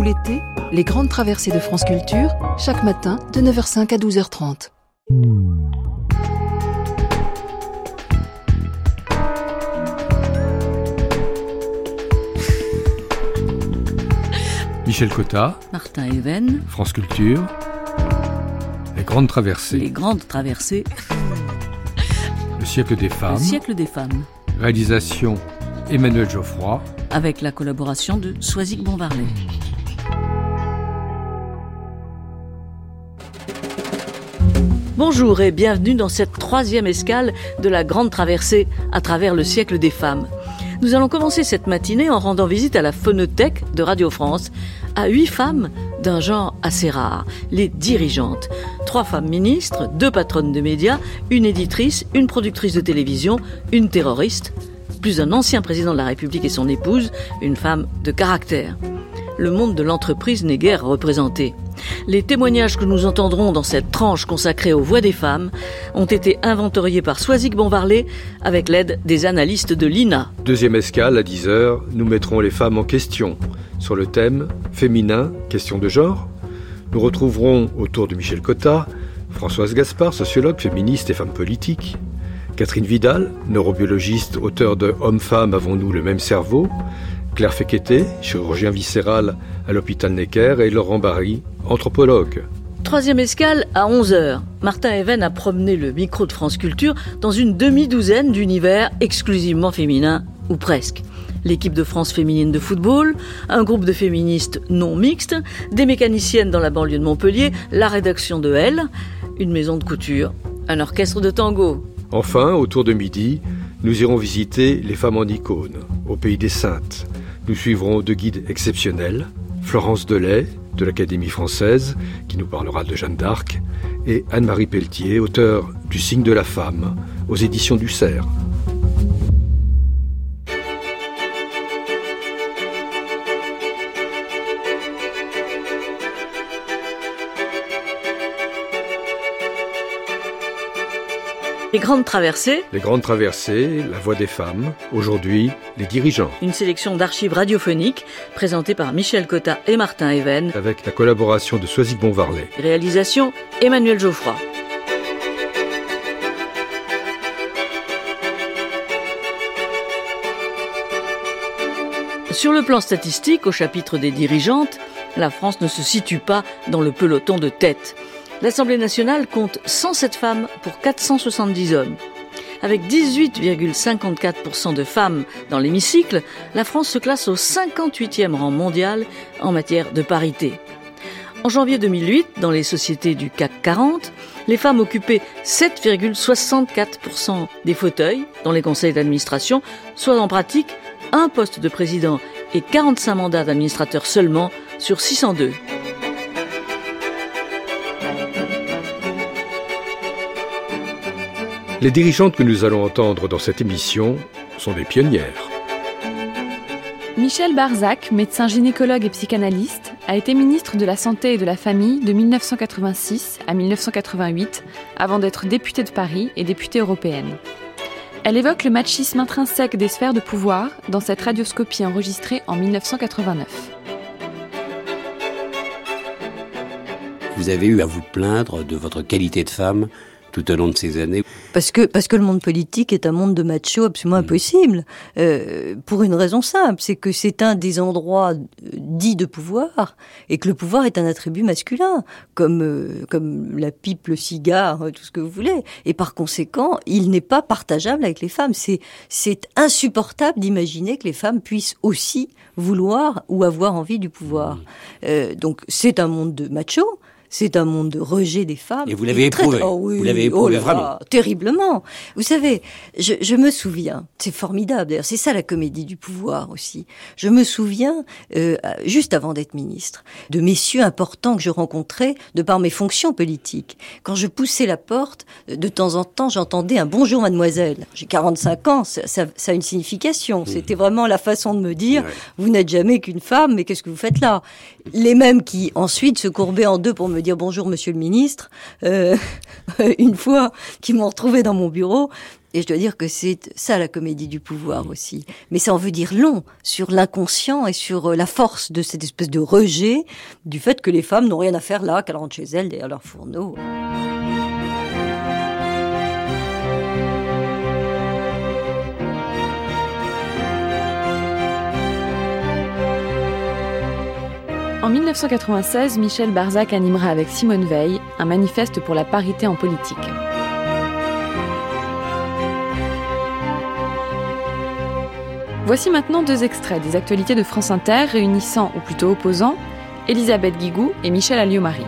tout l'été, les grandes traversées de France Culture, chaque matin de 9h05 à 12h30. Michel Cotta, Martin Even, France Culture, Les Grandes Traversées, Les Grandes Traversées, Le siècle des femmes, Le siècle des femmes, réalisation Emmanuel Geoffroy, avec la collaboration de Soisic Bonvarlet. Bonjour et bienvenue dans cette troisième escale de la grande traversée à travers le siècle des femmes. Nous allons commencer cette matinée en rendant visite à la phonothèque de Radio France à huit femmes d'un genre assez rare, les dirigeantes. Trois femmes ministres, deux patronnes de médias, une éditrice, une productrice de télévision, une terroriste, plus un ancien président de la République et son épouse, une femme de caractère. Le monde de l'entreprise n'est guère représenté. Les témoignages que nous entendrons dans cette tranche consacrée aux voix des femmes ont été inventoriés par Soisic Bonvarlet avec l'aide des analystes de l'INA. Deuxième escale, à 10h, nous mettrons les femmes en question sur le thème féminin, question de genre. Nous retrouverons autour de Michel Cotta Françoise Gaspard, sociologue, féministe et femme politique. Catherine Vidal, neurobiologiste, auteur de Hommes-femmes, avons-nous le même cerveau Claire Fekete, chirurgien viscéral à l'hôpital Necker, et Laurent Barry, anthropologue. Troisième escale à 11h. Martin Even a promené le micro de France Culture dans une demi-douzaine d'univers exclusivement féminins, ou presque. L'équipe de France féminine de football, un groupe de féministes non mixtes, des mécaniciennes dans la banlieue de Montpellier, la rédaction de Elle, une maison de couture, un orchestre de tango. Enfin, autour de midi, nous irons visiter les femmes en icône, au pays des Saintes. Nous suivrons deux guides exceptionnels, Florence Delay, de l'Académie française, qui nous parlera de Jeanne d'Arc, et Anne-Marie Pelletier, auteur du Signe de la femme, aux éditions du Cerf. Les grandes traversées. Les grandes traversées, la voix des femmes, aujourd'hui les dirigeants. Une sélection d'archives radiophoniques présentée par Michel Cotta et Martin Even. Avec la collaboration de Soisic Bonvarlet. Réalisation Emmanuel Geoffroy. Sur le plan statistique, au chapitre des dirigeantes, la France ne se situe pas dans le peloton de tête. L'Assemblée nationale compte 107 femmes pour 470 hommes. Avec 18,54% de femmes dans l'hémicycle, la France se classe au 58e rang mondial en matière de parité. En janvier 2008, dans les sociétés du CAC 40, les femmes occupaient 7,64% des fauteuils dans les conseils d'administration, soit en pratique un poste de président et 45 mandats d'administrateur seulement sur 602. Les dirigeantes que nous allons entendre dans cette émission sont des pionnières. Michel Barzac, médecin gynécologue et psychanalyste, a été ministre de la Santé et de la Famille de 1986 à 1988, avant d'être députée de Paris et députée européenne. Elle évoque le machisme intrinsèque des sphères de pouvoir dans cette radioscopie enregistrée en 1989. Vous avez eu à vous plaindre de votre qualité de femme tout au long de ces années Parce que, parce que le monde politique est un monde de macho absolument impossible. Euh, pour une raison simple, c'est que c'est un des endroits dits de pouvoir, et que le pouvoir est un attribut masculin, comme, euh, comme la pipe, le cigare, tout ce que vous voulez. Et par conséquent, il n'est pas partageable avec les femmes. C'est, c'est insupportable d'imaginer que les femmes puissent aussi vouloir ou avoir envie du pouvoir. Euh, donc c'est un monde de macho. C'est un monde de rejet des femmes. Et vous l'avez éprouvé. Oh oui, vous l'avez oh éprouvé là vraiment. là, terriblement. Vous savez, je, je me souviens, c'est formidable d'ailleurs, c'est ça la comédie du pouvoir aussi. Je me souviens, euh, juste avant d'être ministre, de messieurs importants que je rencontrais de par mes fonctions politiques. Quand je poussais la porte, de temps en temps, j'entendais un bonjour mademoiselle. J'ai 45 ans, ça, ça, ça a une signification. C'était vraiment la façon de me dire, Ouais. vous n'êtes jamais qu'une femme, mais qu'est-ce que vous faites là? Les mêmes qui ensuite se courbaient en deux pour me dire bonjour monsieur le ministre, euh, une fois qui m'ont retrouvé dans mon bureau, Et je dois dire que c'est ça la comédie du pouvoir aussi. Mais ça en veut dire long sur l'inconscient et sur euh, la force de cette espèce de rejet du fait que les femmes n'ont rien à faire là, qu'elles rentrent chez elles derrière leur fourneau. En 1996, Michel Barzac animera avec Simone Veil un manifeste pour la parité en politique. Voici maintenant deux extraits des actualités de France Inter réunissant, ou plutôt opposant, Elisabeth Guigou et Michel Alliot-Marie.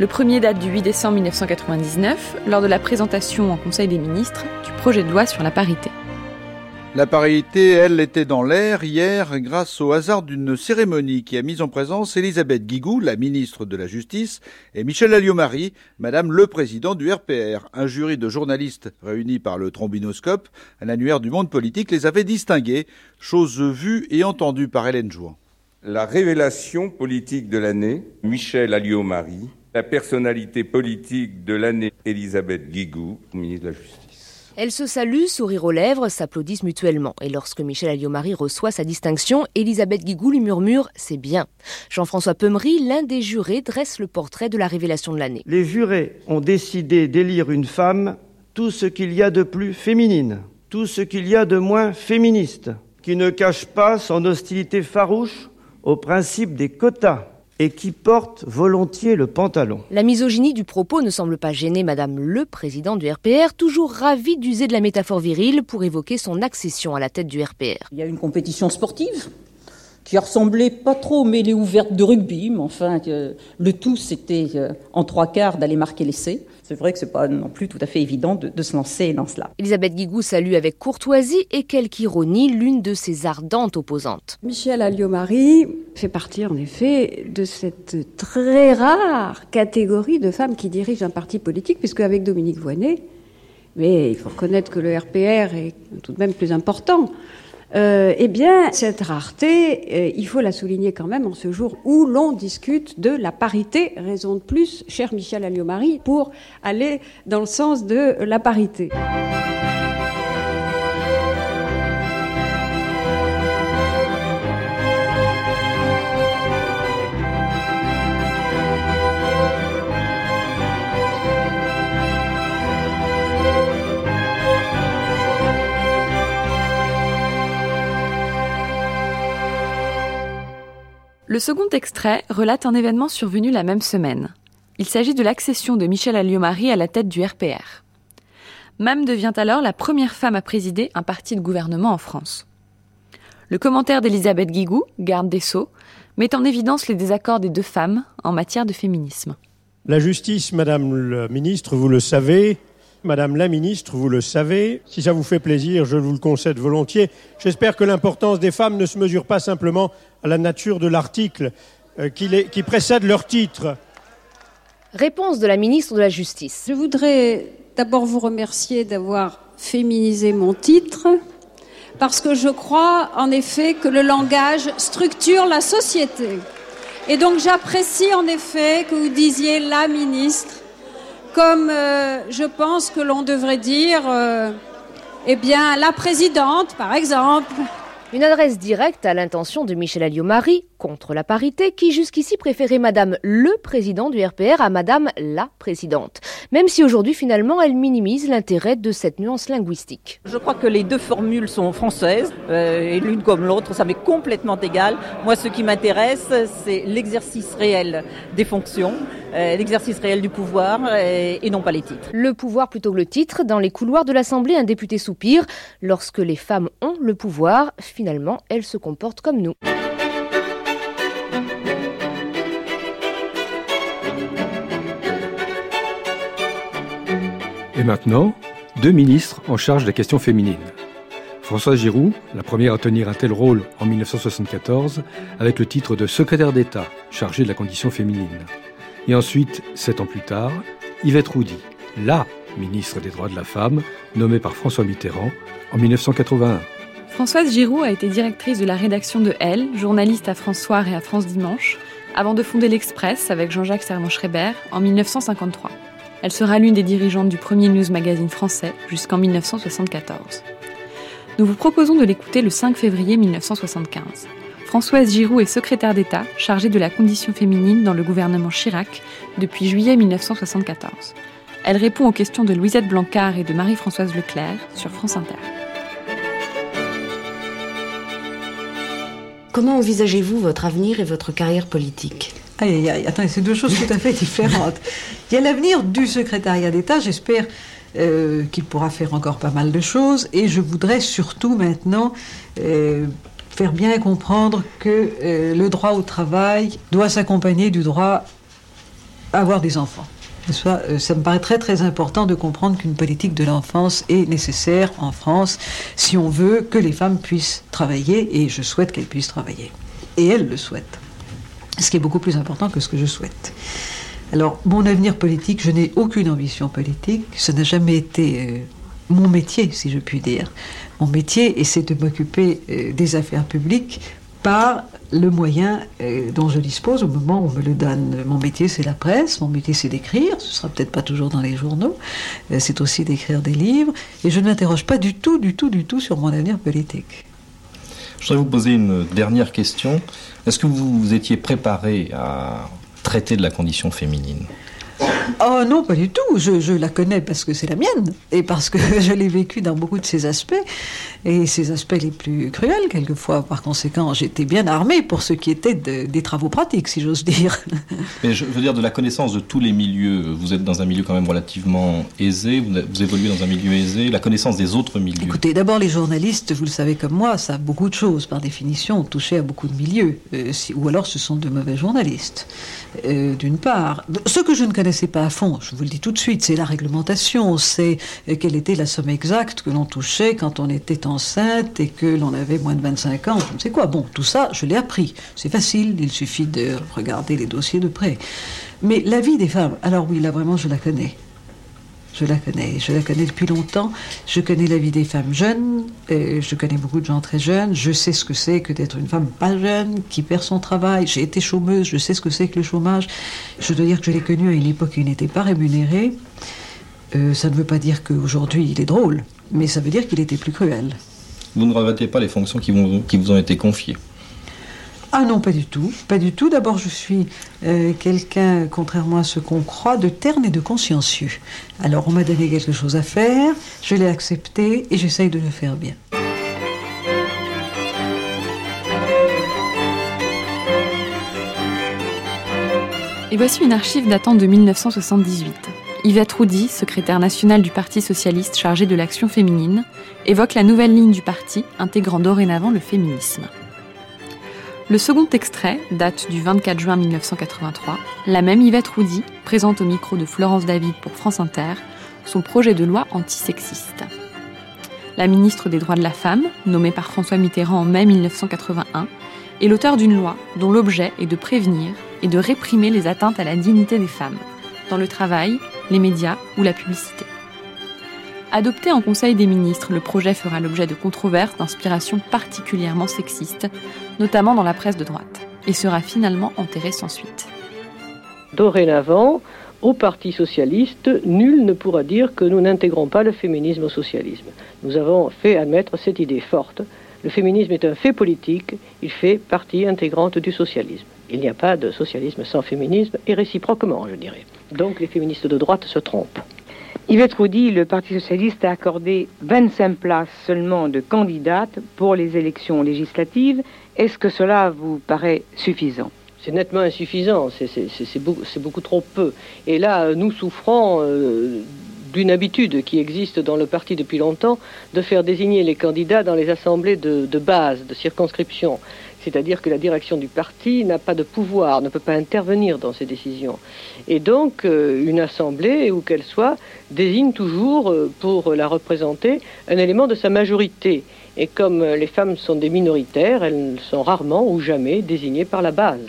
Le premier date du 8 décembre 1999, lors de la présentation en Conseil des ministres du projet de loi sur la parité. La parité, elle, était dans l'air hier grâce au hasard d'une cérémonie qui a mis en présence Elisabeth Guigou, la ministre de la Justice, et Michel Alliot-Marie, madame le président du RPR. Un jury de journalistes réunis par le trombinoscope, un annuaire du monde politique, les avait distingués, chose vue et entendue par Hélène Jouan. La révélation politique de l'année, Michel Alliot-Marie. La personnalité politique de l'année, Elisabeth Guigou, ministre de la Justice. Elles se saluent, sourire aux lèvres, s'applaudissent mutuellement. Et lorsque Michel Alliot-Marie reçoit sa distinction, Elisabeth Guigou lui murmure « c'est bien ». Jean-François Peumery, l'un des jurés, dresse le portrait de la révélation de l'année. Les jurés ont décidé d'élire une femme tout ce qu'il y a de plus féminine, tout ce qu'il y a de moins féministe, qui ne cache pas son hostilité farouche au principe des quotas et qui porte volontiers le pantalon. La misogynie du propos ne semble pas gêner Madame le président du RPR, toujours ravie d'user de la métaphore virile pour évoquer son accession à la tête du RPR. Il y a une compétition sportive qui ressemblait pas trop aux mêlées ouvertes de rugby, mais enfin, euh, le tout, c'était euh, en trois quarts d'aller marquer l'essai. C'est vrai que c'est pas non plus tout à fait évident de, de se lancer dans cela. Elisabeth Guigou salue avec courtoisie et quelque ironie l'une de ses ardentes opposantes. Michel Alliot-Marie fait partie en effet de cette très rare catégorie de femmes qui dirigent un parti politique, puisque avec Dominique Voynet, mais il faut reconnaître que le RPR est tout de même plus important. Euh, eh bien, cette rareté, euh, il faut la souligner quand même en ce jour où l'on discute de la parité, raison de plus, cher Michel Alliot-Marie, pour aller dans le sens de la parité. Le second extrait relate un événement survenu la même semaine. Il s'agit de l'accession de Michel Alliot-Marie à la tête du RPR. Mam devient alors la première femme à présider un parti de gouvernement en France. Le commentaire d'Elisabeth Guigou, garde des Sceaux, met en évidence les désaccords des deux femmes en matière de féminisme. La justice, Madame la ministre, vous le savez, Madame la ministre, vous le savez, si ça vous fait plaisir, je vous le concède volontiers. J'espère que l'importance des femmes ne se mesure pas simplement à la nature de l'article euh, qui, les- qui précède leur titre. Réponse de la ministre de la Justice. Je voudrais d'abord vous remercier d'avoir féminisé mon titre, parce que je crois en effet que le langage structure la société. Et donc j'apprécie en effet que vous disiez la ministre, comme euh, je pense que l'on devrait dire, euh, eh bien, la présidente, par exemple. Une adresse directe à l'intention de Michel Alliot-Marie contre la parité qui jusqu'ici préférait Madame le président du RPR à Madame la présidente. Même si aujourd'hui finalement elle minimise l'intérêt de cette nuance linguistique. Je crois que les deux formules sont françaises, euh, et l'une comme l'autre, ça m'est complètement égal. Moi, ce qui m'intéresse, c'est l'exercice réel des fonctions, euh, l'exercice réel du pouvoir, euh, et non pas les titres. Le pouvoir plutôt que le titre, dans les couloirs de l'Assemblée, un député soupire. Lorsque les femmes ont le pouvoir, finalement, elles se comportent comme nous. Et maintenant, deux ministres en charge des questions féminines. Françoise Giroud, la première à tenir un tel rôle en 1974, avec le titre de secrétaire d'État chargé de la condition féminine. Et ensuite, sept ans plus tard, Yvette Roudy, la ministre des droits de la femme, nommée par François Mitterrand en 1981. Françoise Giroud a été directrice de la rédaction de Elle, journaliste à France et à France Dimanche, avant de fonder l'Express avec Jean-Jacques Servan-Schreiber en 1953. Elle sera l'une des dirigeantes du premier news magazine français jusqu'en 1974. Nous vous proposons de l'écouter le 5 février 1975. Françoise Giroud est secrétaire d'État chargée de la condition féminine dans le gouvernement Chirac depuis juillet 1974. Elle répond aux questions de Louisette Blancard et de Marie-Françoise Leclerc sur France Inter. Comment envisagez-vous votre avenir et votre carrière politique? Aïe, aïe, aïe, attendez, c'est deux choses tout à fait différentes. Il y a l'avenir du secrétariat d'État, j'espère euh, qu'il pourra faire encore pas mal de choses, et je voudrais surtout maintenant euh, faire bien comprendre que euh, le droit au travail doit s'accompagner du droit à avoir des enfants. Ça, ça me paraît très très important de comprendre qu'une politique de l'enfance est nécessaire en France si on veut que les femmes puissent travailler et je souhaite qu'elles puissent travailler. Et elles le souhaitent. Ce qui est beaucoup plus important que ce que je souhaite. Alors, mon avenir politique, je n'ai aucune ambition politique. Ça n'a jamais été euh, mon métier, si je puis dire. Mon métier, c'est de m'occuper euh, des affaires publiques par le moyen euh, dont je dispose au moment où on me le donne. Mon métier, c'est la presse, mon métier, c'est d'écrire, ce sera peut-être pas toujours dans les journaux, c'est aussi d'écrire des livres, et je ne m'interroge pas du tout, du tout, du tout sur mon avenir politique. Je voudrais vous poser une dernière question. Est-ce que vous vous étiez préparé à traiter de la condition féminine? Oh non, pas du tout. Je, je la connais parce que c'est la mienne et parce que je l'ai vécue dans beaucoup de ses aspects et ses aspects les plus cruels quelquefois. Par conséquent, j'étais bien armée pour ce qui était de- des travaux pratiques, si j'ose dire. Mais je veux dire de la connaissance de tous les milieux. Vous êtes dans un milieu quand même relativement aisé, vous, vous évoluez dans un milieu aisé, la connaissance des autres milieux. Écoutez, d'abord, les journalistes, vous le savez comme moi, savent beaucoup de choses, par définition, ont touché à beaucoup de milieux. euh, si- ou alors, ce sont de mauvais journalistes, euh, d'une part. Ce que je ne connaissais pas à fond, je vous le dis tout de suite, c'est la réglementation, c'est euh, quelle était la somme exacte que l'on touchait quand on était enceinte et que l'on avait moins de 25 ans, je ne sais quoi. Bon, tout ça, je l'ai appris. C'est facile, il suffit de regarder les dossiers de près. Mais la vie des femmes, alors oui, là vraiment, je la connais. Je la connais, je la connais depuis longtemps. Je connais la vie des femmes jeunes, euh, je connais beaucoup de gens très jeunes. Je sais ce que c'est que d'être une femme pas jeune, qui perd son travail. J'ai été chômeuse, je sais ce que c'est que le chômage. Je dois dire que je l'ai connu à une époque où il n'était pas rémunéré. Euh, ça ne veut pas dire qu'aujourd'hui il est drôle, mais ça veut dire qu'il était plus cruel. Vous ne regrettez pas les fonctions qui, vous ont été confiées Ah non, pas du tout. Pas du tout. D'abord, je suis euh, quelqu'un, contrairement à ce qu'on croit, de terne et de consciencieux. Alors, on m'a donné quelque chose à faire, je l'ai accepté et j'essaye de le faire bien. Et voici une archive datant de 1978. Yvette Roudy, secrétaire nationale du Parti socialiste chargée de l'action féminine, évoque la nouvelle ligne du parti intégrant dorénavant le féminisme. Le second extrait date du 24 juin 1983. La même Yvette Roudy présente au micro de Florence David pour France Inter son projet de loi antisexiste. La ministre des Droits de la Femme, nommée par François Mitterrand en mai 1981, est l'auteur d'une loi dont l'objet est de prévenir et de réprimer les atteintes à la dignité des femmes, dans le travail, les médias ou la publicité. Adopté en Conseil des ministres, le projet fera l'objet de controverses d'inspiration particulièrement sexiste, notamment dans la presse de droite, et sera finalement enterré sans suite. Dorénavant, au Parti socialiste, nul ne pourra dire que nous n'intégrons pas le féminisme au socialisme. Nous avons fait admettre cette idée forte. Le féminisme est un fait politique, il fait partie intégrante du socialisme. Il n'y a pas de socialisme sans féminisme, et réciproquement, je dirais. Donc les féministes de droite se trompent. Yvette Roudy, le Parti socialiste a accordé 25 places seulement de candidates pour les élections législatives. Est-ce que cela vous paraît suffisant? C'est nettement insuffisant, c'est- beaucoup trop peu. Et là, nous souffrons euh, d'une habitude qui existe dans le parti depuis longtemps de faire désigner les candidats dans les assemblées de, de base, de circonscription. C'est-à-dire que la direction du parti n'a pas de pouvoir, ne peut pas intervenir dans ces décisions. Et donc, euh, une assemblée, où qu'elle soit, désigne toujours, euh, pour la représenter, un élément de sa majorité. Et comme euh, les femmes sont des minoritaires, elles sont rarement ou jamais désignées par la base.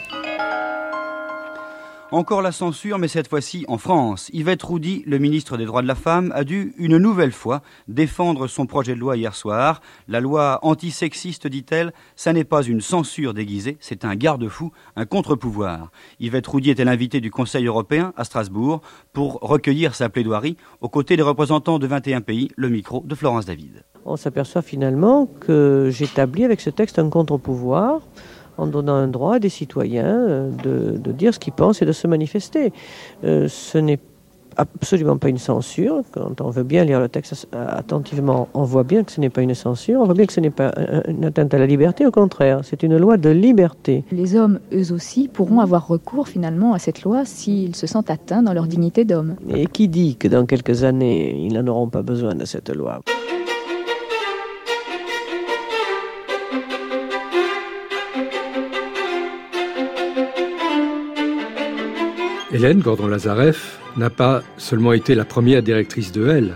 Encore la censure, mais cette fois-ci en France. Yvette Roudy, le ministre des Droits de la Femme, a dû une nouvelle fois défendre son projet de loi hier soir. La loi antisexiste, dit-elle, ça n'est pas une censure déguisée, c'est un garde-fou, un contre-pouvoir. Yvette Roudy était l'invitée du Conseil européen à Strasbourg pour recueillir sa plaidoirie aux côtés des représentants de 21 pays, le micro de Florence David. On s'aperçoit finalement que j'établis avec ce texte un contre-pouvoir en donnant un droit à des citoyens euh, de, dire ce qu'ils pensent et de se manifester. Euh, ce n'est absolument pas une censure. Quand on veut bien lire le texte attentivement, on voit bien que ce n'est pas une censure, on voit bien que ce n'est pas une atteinte à la liberté, au contraire, c'est une loi de liberté. Les hommes, eux aussi, pourront avoir recours finalement à cette loi s'ils se sentent atteints dans leur dignité d'homme. Et qui dit que dans quelques années, ils n'en auront pas besoin de cette loi? Hélène Gordon-Lazareff n'a pas seulement été la première directrice de Elle,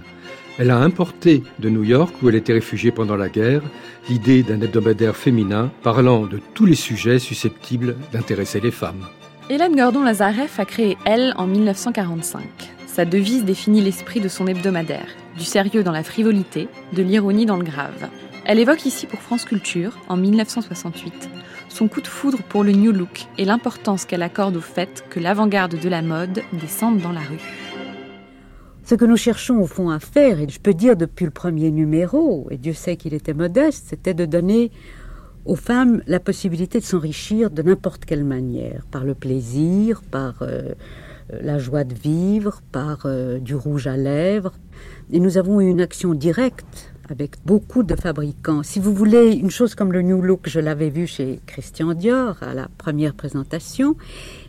elle a importé de New York, où elle était réfugiée pendant la guerre, l'idée d'un hebdomadaire féminin parlant de tous les sujets susceptibles d'intéresser les femmes. Hélène Gordon-Lazareff a créé Elle en 1945. Sa devise définit l'esprit de son hebdomadaire, du sérieux dans la frivolité, de l'ironie dans le grave. Elle évoque ici pour France Culture, en 1968, son coup de foudre pour le New Look et l'importance qu'elle accorde au fait que l'avant-garde de la mode descende dans la rue. Ce que nous cherchons au fond à faire, et je peux dire depuis le premier numéro, et Dieu sait qu'il était modeste, c'était de donner aux femmes la possibilité de s'enrichir de n'importe quelle manière, par le plaisir, par euh, la joie de vivre, par euh, du rouge à lèvres. Et nous avons eu une action directe avec beaucoup de fabricants. Si vous voulez une chose comme le New Look, je l'avais vu chez Christian Dior à la première présentation,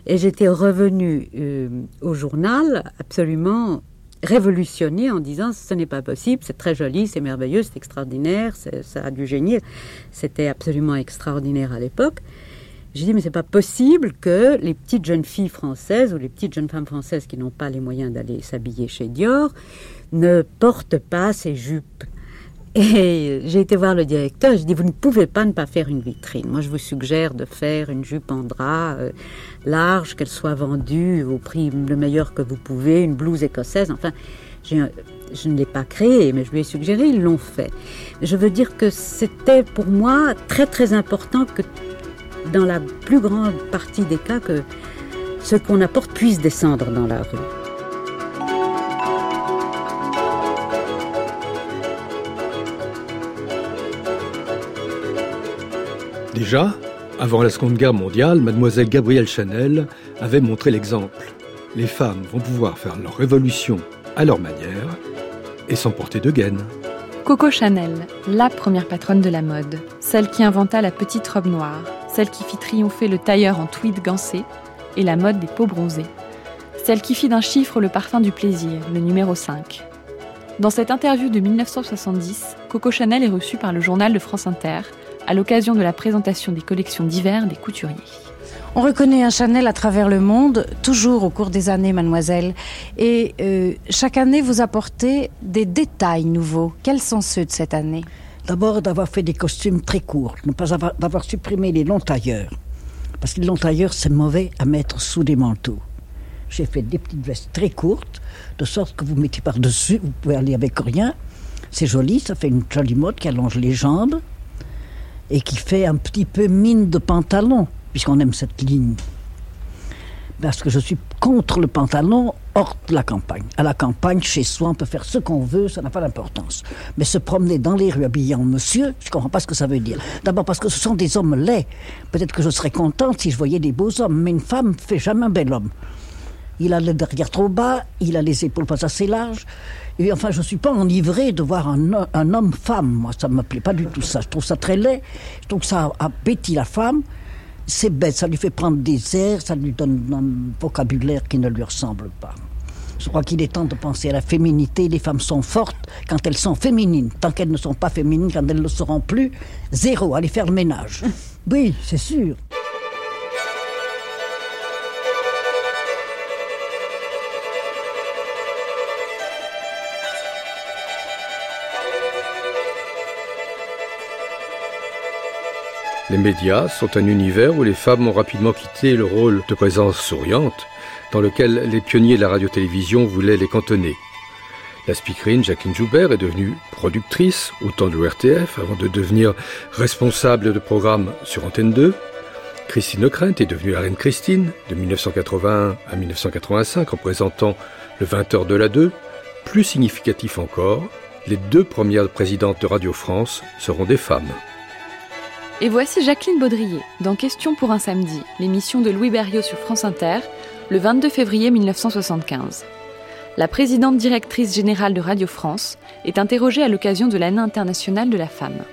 et j'étais revenue euh, au journal absolument révolutionné en disant ce n'est pas possible, c'est très joli, c'est merveilleux, c'est extraordinaire, ça a du génie. C'était absolument extraordinaire à l'époque. J'ai dit mais c'est pas possible que les petites jeunes filles françaises ou les petites jeunes femmes françaises qui n'ont pas les moyens d'aller s'habiller chez Dior ne portent pas ces jupes et j'ai été voir le directeur, j'ai dit, vous ne pouvez pas ne pas faire une vitrine. Moi, je vous suggère de faire une jupe en drap euh, large, qu'elle soit vendue au prix le meilleur que vous pouvez, une blouse écossaise. Enfin, je ne l'ai pas créée, mais je lui ai suggéré, ils l'ont fait. Je veux dire que c'était pour moi très très important que dans la plus grande partie des cas, que ce qu'on apporte puisse descendre dans la rue. Déjà, avant la Seconde Guerre mondiale, mademoiselle Gabrielle Chanel avait montré l'exemple. Les femmes vont pouvoir faire leur révolution à leur manière et sans porter de gaine. Coco Chanel, la première patronne de la mode, celle qui inventa la petite robe noire, celle qui fit triompher le tailleur en tweed gancé et la mode des peaux bronzées, celle qui fit d'un chiffre le parfum du plaisir, le numéro 5. Dans cette interview de 1970, Coco Chanel est reçue par le journal de France Inter à l'occasion de la présentation des collections d'hiver des couturiers. On reconnaît un Chanel à travers le monde, toujours au cours des années, mademoiselle. Et euh, chaque année, vous apportez des détails nouveaux. Quels sont ceux de cette année? D'abord, d'avoir fait des costumes très courts, ne pas avoir, d'avoir supprimé les longs tailleurs. Parce que les longs tailleurs, c'est mauvais à mettre sous des manteaux. J'ai fait des petites vestes très courtes, de sorte que vous mettez par-dessus, vous pouvez aller avec rien. C'est joli, ça fait une jolie mode qui allonge les jambes et qui fait un petit peu mine de pantalon, puisqu'on aime cette ligne. Parce que je suis contre le pantalon hors de la campagne. À la campagne, chez soi, on peut faire ce qu'on veut, ça n'a pas d'importance. Mais se promener dans les rues habillé en monsieur, je ne comprends pas ce que ça veut dire. D'abord parce que ce sont des hommes laids. Peut-être que je serais contente si je voyais des beaux hommes, mais une femme fait jamais un bel homme. Il a le derrière trop bas, il a les épaules pas assez larges, et enfin, je ne suis pas enivré de voir un, homme-femme. Moi, ça ne me plaît pas du tout ça. Je trouve ça très laid. Je trouve que ça appétit la femme. C'est bête, ça lui fait prendre des airs, ça lui donne un vocabulaire qui ne lui ressemble pas. Je crois qu'il est temps de penser à la féminité. Les femmes sont fortes quand elles sont féminines. Tant qu'elles ne sont pas féminines, quand elles ne le seront plus, zéro, allez faire le ménage. Oui, c'est sûr. Les médias sont un univers où les femmes ont rapidement quitté le rôle de présence souriante dans lequel les pionniers de la radio-télévision voulaient les cantonner. La speakerine Jacqueline Joubert est devenue productrice au temps de RTF avant de devenir responsable de programmes sur Antenne 2. Christine Ockrent est devenue la reine Christine de 1981 à 1985 en présentant le 20h de la 2. Plus significatif encore, les deux premières présidentes de Radio France seront des femmes. Et voici Jacqueline Baudrier dans Question pour un samedi, l'émission de Louis Berriot sur France Inter, le 22 février 1975. La présidente directrice générale de Radio France est interrogée à l'occasion de l'année internationale de la femme.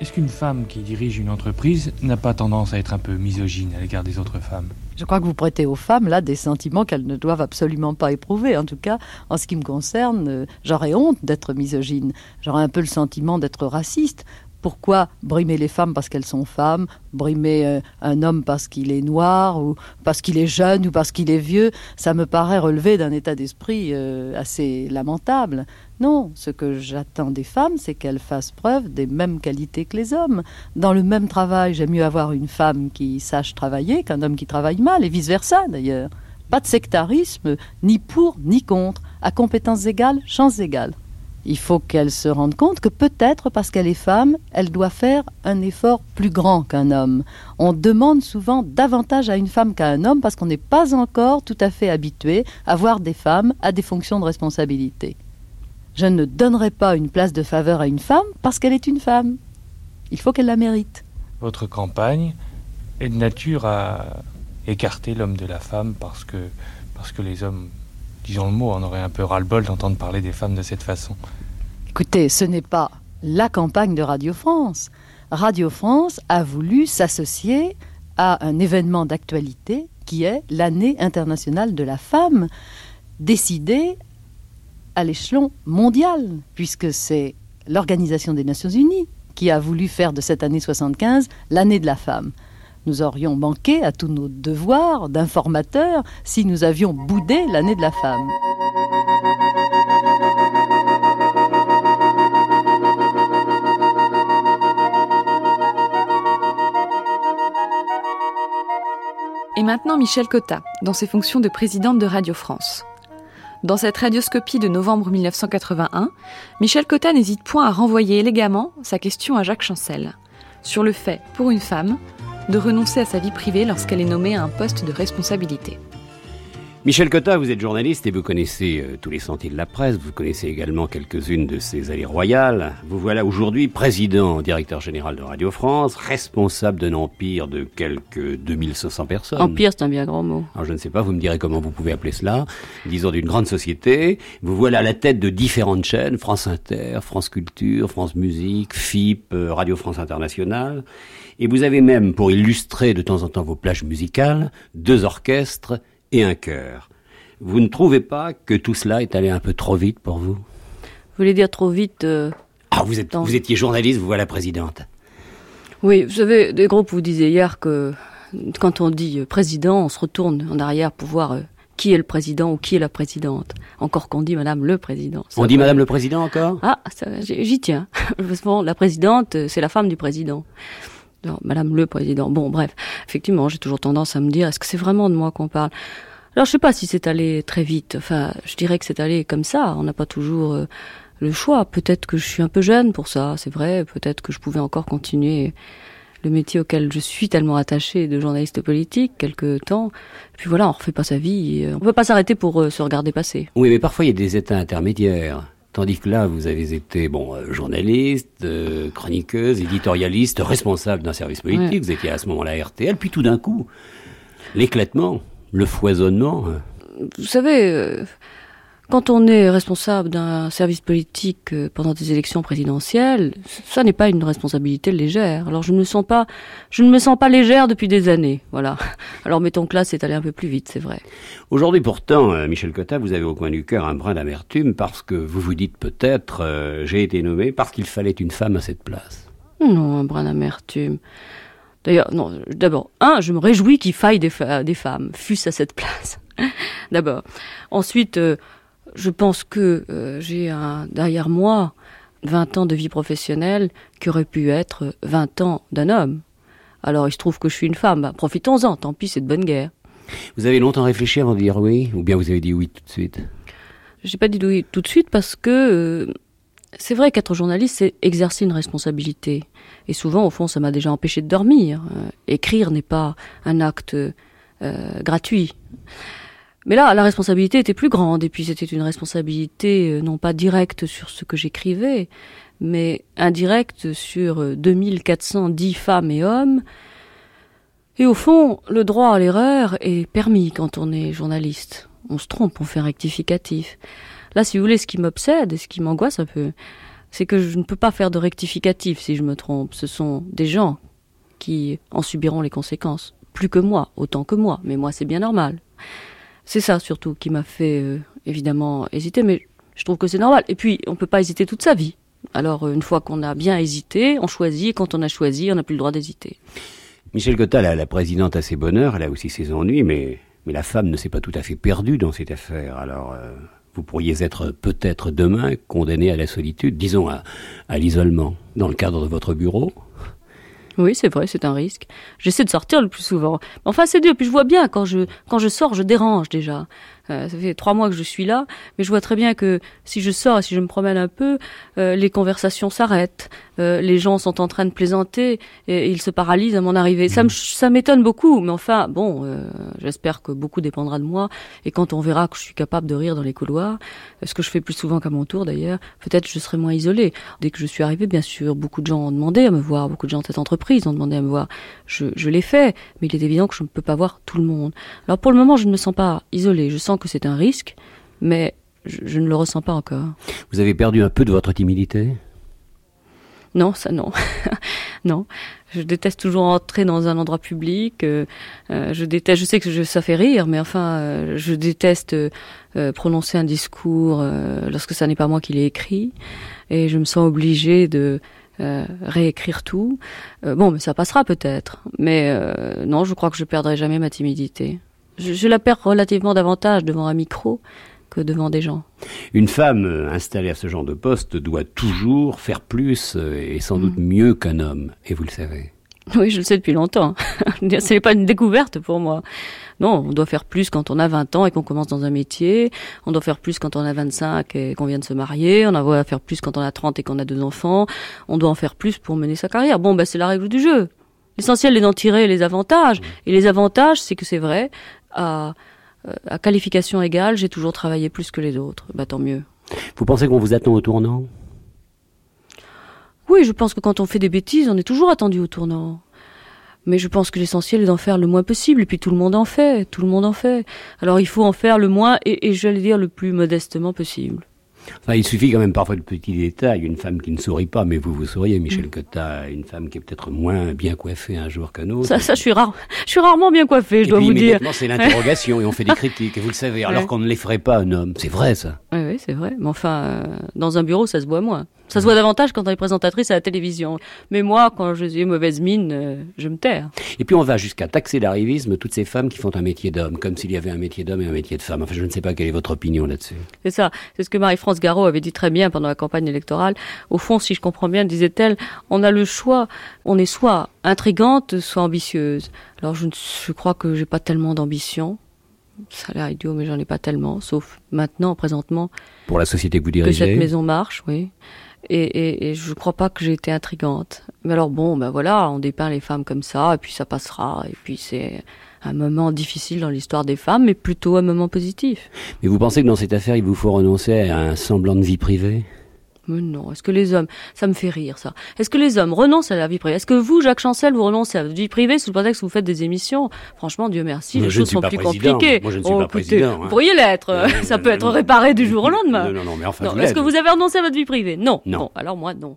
Est-ce qu'une femme qui dirige une entreprise n'a pas tendance à être un peu misogyne à l'égard des autres femmes? Je crois que vous prêtez aux femmes là des sentiments qu'elles ne doivent absolument pas éprouver. En tout cas, en ce qui me concerne, euh, j'aurais honte d'être misogyne. J'aurais un peu le sentiment d'être raciste. Pourquoi brimer les femmes parce qu'elles sont femmes, brimer euh, un homme parce qu'il est noir, ou parce qu'il est jeune, ou parce qu'il est vieux Ça me paraît relever d'un état d'esprit euh, assez lamentable. Non, ce que j'attends des femmes, c'est qu'elles fassent preuve des mêmes qualités que les hommes. Dans le même travail, j'aime mieux avoir une femme qui sache travailler qu'un homme qui travaille mal, et vice-versa d'ailleurs. Pas de sectarisme, ni pour ni contre, à compétences égales, chances égales. Il faut qu'elle se rende compte que peut-être parce qu'elle est femme, elle doit faire un effort plus grand qu'un homme. On demande souvent davantage à une femme qu'à un homme parce qu'on n'est pas encore tout à fait habitué à voir des femmes à des fonctions de responsabilité. Je ne donnerai pas une place de faveur à une femme parce qu'elle est une femme. Il faut qu'elle la mérite. Votre campagne est de nature à écarter l'homme de la femme parce que, parce que les hommes disons le mot, on aurait un peu ras-le-bol d'entendre parler des femmes de cette façon. Écoutez, ce n'est pas la campagne de Radio France. Radio France a voulu s'associer à un événement d'actualité qui est l'année internationale de la femme, décidée à l'échelon mondial, puisque c'est l'Organisation des Nations Unies qui a voulu faire de cette année 75 l'année de la femme. Nous aurions manqué à tous nos devoirs d'informateurs si nous avions boudé l'année de la femme. Et maintenant Michel Cotta, dans ses fonctions de présidente de Radio France. Dans cette radioscopie de novembre 1981, Michel Cotta n'hésite point à renvoyer élégamment sa question à Jacques Chancel sur le fait, pour une femme, de renoncer à sa vie privée lorsqu'elle est nommée à un poste de responsabilité. Michel Cotta, vous êtes journaliste et vous connaissez euh, tous les sentiers de la presse, vous connaissez également quelques-unes de ses allées royales. Vous voilà aujourd'hui président, directeur général de Radio France, responsable d'un empire de quelques 2500 personnes. Empire, c'est un bien grand mot. Alors je ne sais pas, vous me direz comment vous pouvez appeler cela. Disons d'une grande société. Vous voilà à la tête de différentes chaînes, France Inter, France Culture, France Musique, FIP, euh, Radio France Internationale. Et vous avez même, pour illustrer de temps en temps vos plages musicales, deux orchestres et un chœur. Vous ne trouvez pas que tout cela est allé un peu trop vite pour vous? Vous voulez dire trop vite euh, Ah, vous, êtes, vous étiez journaliste, vous voilà présidente. Oui, vous savez, des groupes vous disiez hier que quand on dit euh, président, on se retourne en arrière pour voir euh, qui est le président ou qui est la présidente. Encore qu'on dit Madame le Président. on dit Madame le Président encore? Ah, j'y tiens. la présidente, c'est la femme du président. Madame le Président. Bon, bref, effectivement, j'ai toujours tendance à me dire, est-ce que c'est vraiment de moi qu'on parle? Alors, je sais pas si c'est allé très vite. Enfin, je dirais que c'est allé comme ça. On n'a pas toujours euh, le choix. Peut-être que je suis un peu jeune pour ça, c'est vrai. Peut-être que je pouvais encore continuer le métier auquel je suis tellement attachée de journaliste politique quelque temps. Puis voilà, on refait pas sa vie. On peut pas s'arrêter pour euh, se regarder passer. Oui, mais parfois il y a des états intermédiaires. Tandis que là, vous avez été bon euh, journaliste, euh, chroniqueuse, éditorialiste, responsable d'un service politique. Vous étiez à ce moment-là RTL. Puis tout d'un coup, l'éclatement, le foisonnement. Euh. Vous savez, quand on est responsable d'un service politique euh, pendant des élections présidentielles, ça n'est pas une responsabilité légère. Alors je ne me sens pas, je ne me sens pas légère depuis des années. Voilà. Alors mettons que là, c'est allé un peu plus vite, c'est vrai. Aujourd'hui, pourtant, euh, Michel Cotta, vous avez au coin du cœur un brin d'amertume parce que vous vous dites peut-être, euh, j'ai été nommé parce qu'il fallait une femme à cette place. Non, un brin d'amertume. D'ailleurs, non. D'abord, un, je me réjouis qu'il faille des, des femmes, fût-ce à cette place. D'abord. Ensuite je pense que euh, j'ai derrière moi 20 ans de vie professionnelle qui aurait pu être 20 ans d'un homme. Alors il se trouve que je suis une femme, bah, profitons-en, tant pis, c'est de bonne guerre. Vous avez longtemps réfléchi avant de dire oui, ou bien vous avez dit oui tout de suite? J'ai pas dit oui tout de suite parce que euh, c'est vrai qu'être journaliste, c'est exercer une responsabilité. Et souvent, au fond, ça m'a déjà empêché de dormir. Euh, écrire n'est pas un acte gratuit. Mais là, la responsabilité était plus grande, et puis c'était une responsabilité euh, non pas directe sur ce que j'écrivais, mais indirecte sur 2410 femmes et hommes. Et au fond, le droit à l'erreur est permis quand on est journaliste. On se trompe, on fait rectificatif. Là, si vous voulez, ce qui m'obsède et ce qui m'angoisse un peu, c'est que je ne peux pas faire de rectificatif si je me trompe. Ce sont des gens qui en subiront les conséquences. Plus que moi, autant que moi. Mais moi, c'est bien normal. C'est ça surtout qui m'a fait euh, évidemment hésiter, mais je trouve que c'est normal. Et puis, on ne peut pas hésiter toute sa vie. Alors, une fois qu'on a bien hésité, on choisit, et quand on a choisi, on n'a plus le droit d'hésiter. Michel Gottal, la présidente, a ses bonheurs, elle a aussi ses ennuis, mais, la femme ne s'est pas tout à fait perdue dans cette affaire. Alors, euh, vous pourriez être peut-être demain condamné à la solitude, disons à l'isolement, dans le cadre de votre bureau? Oui, c'est vrai, c'est un risque. J'essaie de sortir le plus souvent. Enfin, c'est dur. Puis je vois bien, quand je, quand je sors, je dérange déjà. Euh, ça fait trois mois que je suis là, mais je vois très bien que si je sors et si je me promène un peu, euh, les conversations s'arrêtent, euh, les gens sont en train de plaisanter et, ils se paralysent à mon arrivée. Ça, ça m'étonne beaucoup, mais enfin, bon, j'espère que beaucoup dépendra de moi. Et quand on verra que je suis capable de rire dans les couloirs, ce que je fais plus souvent qu'à mon tour d'ailleurs, peut-être je serai moins isolée. Dès que je suis arrivée, bien sûr, beaucoup de gens ont demandé à me voir, beaucoup de gens de cette entreprise ont demandé à me voir. Je, je l'ai fait, mais il est évident que je ne peux pas voir tout le monde. Alors pour le moment, je ne me sens pas isolée. Je sens que c'est un risque, mais je, ne le ressens pas encore. Vous avez perdu un peu de votre timidité? Non, ça non. non. Je déteste toujours entrer dans un endroit public. Euh, euh, je déteste. Je sais que ça fait rire, mais enfin, euh, je déteste prononcer un discours lorsque ça n'est pas moi qui l'ai écrit, et je me sens obligée de réécrire tout. bon, mais ça passera peut-être. Mais non, je crois que je perdrai jamais ma timidité je, la perds relativement davantage devant un micro que devant des gens. Une femme euh, installée à ce genre de poste doit toujours faire plus euh, et sans doute mieux qu'un homme, et vous le savez. Oui, je le sais depuis longtemps. Ce n'est pas une découverte pour moi. Non, on doit faire plus quand on a 20 ans et qu'on commence dans un métier. On doit faire plus quand on a 25 et qu'on vient de se marier. On doit faire plus quand on a 30 et qu'on a deux enfants. On doit en faire plus pour mener sa carrière. Bon, ben, c'est la règle du jeu. L'essentiel est d'en tirer les avantages. Et les avantages, c'est que c'est vrai, à, euh, à qualification égale, j'ai toujours travaillé plus que les autres. Bah tant mieux. Vous pensez qu'on vous attend au tournant? Oui, je pense que quand on fait des bêtises, on est toujours attendu au tournant. Mais je pense que l'essentiel est d'en faire le moins possible. Et puis tout le monde en fait, tout le monde en fait. Alors il faut en faire le moins et, et j'allais dire le plus modestement possible il suffit quand même parfois de petits détails. Une femme qui ne sourit pas, mais vous, vous souriez, Michel Cotta. Une femme qui est peut-être moins bien coiffée un jour qu'un autre. Ça, ça, je suis rare. Je suis rarement bien coiffée, je dois vous dire. c'est l'interrogation et on fait des critiques. Et vous le savez, alors qu'on ne les ferait pas un homme. C'est vrai, ça. Oui, oui, c'est vrai. Mais enfin, euh, dans un bureau, ça se voit moins. Ça se voit davantage quand on est présentatrice à la télévision. Mais moi, quand je suis mauvaise mine, euh, je me terre. Et puis on va jusqu'à taxer d'arrivisme toutes ces femmes qui font un métier d'homme, comme s'il y avait un métier d'homme et un métier de femme. Enfin, je ne sais pas quelle est votre opinion là-dessus. C'est ça. C'est ce que Marie-France Garot avait dit très bien pendant la campagne électorale. Au fond, si je comprends bien, disait-elle, on a le choix. On est soit intrigante, soit ambitieuse. Alors je, je crois que j'ai pas tellement d'ambition. Ça a l'air idiot, mais j'en ai pas tellement, sauf maintenant, présentement. Pour la société que vous dirigez. Que cette maison marche, oui. Et, et, et je crois pas que j'ai été intrigante. Mais alors bon, ben voilà, on dépeint les femmes comme ça, et puis ça passera, et puis c'est un moment difficile dans l'histoire des femmes, mais plutôt un moment positif. Mais vous pensez que dans cette affaire, il vous faut renoncer à un semblant de vie privée? Mais non, est-ce que les hommes, ça me fait rire ça. Est-ce que les hommes renoncent à la vie privée? Est-ce que vous, Jacques Chancel, vous renoncez à la vie privée sous le prétexte que vous faites des émissions? Franchement, Dieu merci, les choses sont plus compliquées. Moi, je ne suis oh, pas président. Hein. Vous pourriez l'être. ça peut être réparé du jour au lendemain. Non, non, non mais enfin. Est-ce que vous avez renoncé à votre vie privée? Non. Non. Bon, alors moi, non.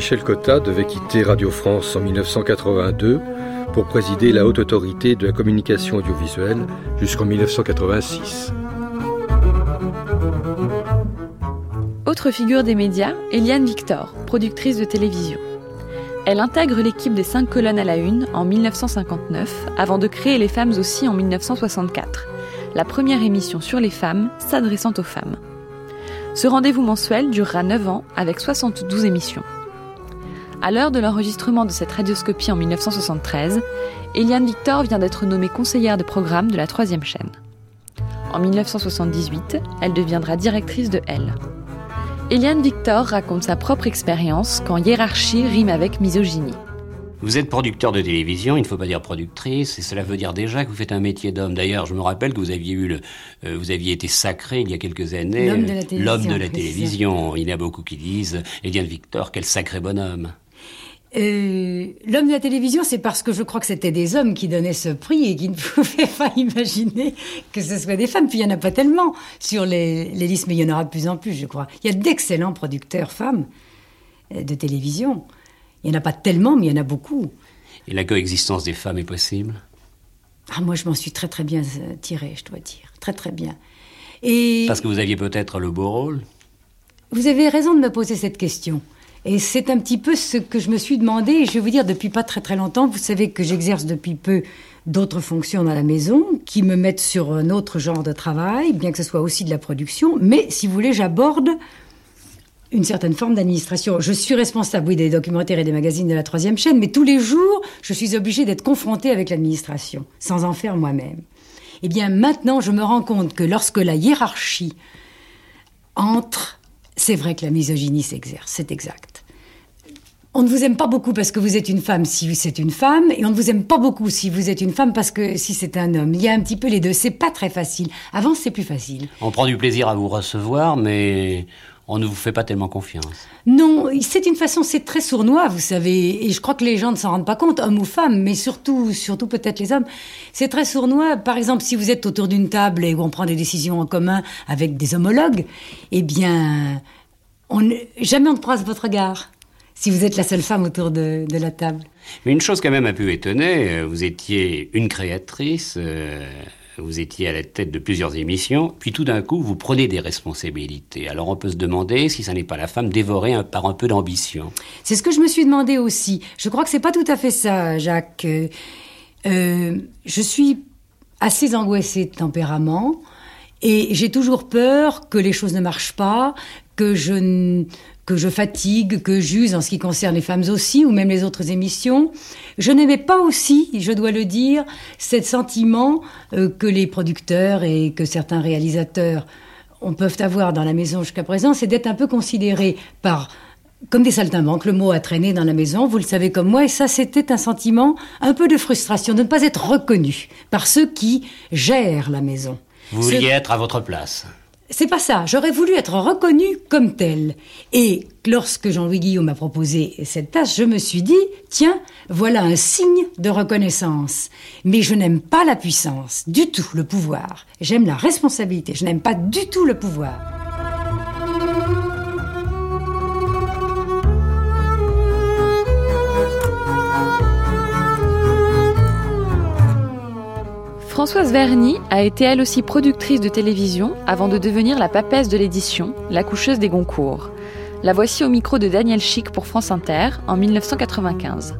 Michel Cotta devait quitter Radio France en 1982 pour présider la haute autorité de la communication audiovisuelle jusqu'en 1986. Autre figure des médias, Eliane Victor, productrice de télévision. Elle intègre l'équipe des cinq colonnes à la une en 1959, avant de créer Les Femmes aussi en 1964, la première émission sur les femmes s'adressant aux femmes. Ce rendez-vous mensuel durera 9 ans avec 72 émissions. À l'heure de l'enregistrement de cette radioscopie en 1973, Eliane Victor vient d'être nommée conseillère de programme de la troisième chaîne. En 1978, elle deviendra directrice de Elle. Eliane Victor raconte sa propre expérience quand hiérarchie rime avec misogynie. Vous êtes producteur de télévision, il ne faut pas dire productrice, et cela veut dire déjà que vous faites un métier d'homme. D'ailleurs, je me rappelle que vous aviez eu le, euh, vous aviez été sacré il y a quelques années. L'homme de la télévision. L'homme de la télévision. Il y en a beaucoup qui disent, Eliane Victor, quel sacré bonhomme. Euh, L'homme de la télévision, c'est parce que je crois que c'était des hommes qui donnaient ce prix et qui ne pouvaient pas imaginer que ce soit des femmes. Puis il n'y en a pas tellement sur les, les, listes, mais il y en aura de plus en plus, je crois. Il y a d'excellents producteurs femmes euh, de télévision. Il n'y en a pas tellement, mais il y en a beaucoup. Et la coexistence des femmes est possible? Ah, moi, je m'en suis très très bien euh, tirée, je dois dire. Très très bien. Et Parce que vous aviez peut-être le beau rôle? Vous avez raison de me poser cette question. Et c'est un petit peu ce que je me suis demandé, et je vais vous dire depuis pas très très longtemps, vous savez que j'exerce depuis peu d'autres fonctions dans la maison qui me mettent sur un autre genre de travail, bien que ce soit aussi de la production, mais si vous voulez, j'aborde une certaine forme d'administration. Je suis responsable, oui, des documentaires et des magazines de la troisième chaîne, mais tous les jours, je suis obligée d'être confrontée avec l'administration, sans en faire moi-même. Eh bien, maintenant, je me rends compte que lorsque la hiérarchie entre, c'est vrai que la misogynie s'exerce, c'est exact. On ne vous aime pas beaucoup parce que vous êtes une femme si c'est une femme, et on ne vous aime pas beaucoup si vous êtes une femme parce que si c'est un homme. Il y a un petit peu les deux. C'est pas très facile. Avant, c'est plus facile. On prend du plaisir à vous recevoir, mais on ne vous fait pas tellement confiance. Non, c'est une façon, c'est très sournois, vous savez, et je crois que les gens ne s'en rendent pas compte, hommes ou femmes, mais surtout, surtout peut-être les hommes. C'est très sournois. Par exemple, si vous êtes autour d'une table et où on prend des décisions en commun avec des homologues, eh bien, on, jamais on ne croise votre regard si vous êtes la seule femme autour de, de, la table. Mais une chose quand même un peu étonnée, vous étiez une créatrice, euh, vous étiez à la tête de plusieurs émissions, puis tout d'un coup vous prenez des responsabilités. Alors on peut se demander si ça n'est pas la femme dévorée un, par un peu d'ambition. C'est ce que je me suis demandé aussi. Je crois que c'est pas tout à fait ça, Jacques. Euh, je suis assez angoissée de tempérament. Et j'ai toujours peur que les choses ne marchent pas, que je que je fatigue, que j'use en ce qui concerne les femmes aussi, ou même les autres émissions. Je n'aimais pas aussi, je dois le dire, ce sentiment euh, que les producteurs et que certains réalisateurs on peuvent avoir dans la maison jusqu'à présent, c'est d'être un peu considérés par comme des saltimbanques, le mot a traîné dans la maison, vous le savez comme moi, et ça c'était un sentiment un peu de frustration, de ne pas être reconnu par ceux qui gèrent la maison. Vous vouliez être à votre place c'est pas ça. J'aurais voulu être reconnue comme telle. Et lorsque Jean-Louis Guillaume m'a proposé cette tâche, je me suis dit, tiens, voilà un signe de reconnaissance. Mais je n'aime pas la puissance, du tout le pouvoir. J'aime la responsabilité. Je n'aime pas du tout le pouvoir. Françoise Verny a été elle aussi productrice de télévision avant de devenir la papesse de l'édition, la coucheuse des Goncourt. La voici au micro de Daniel Chic pour France Inter en 1995.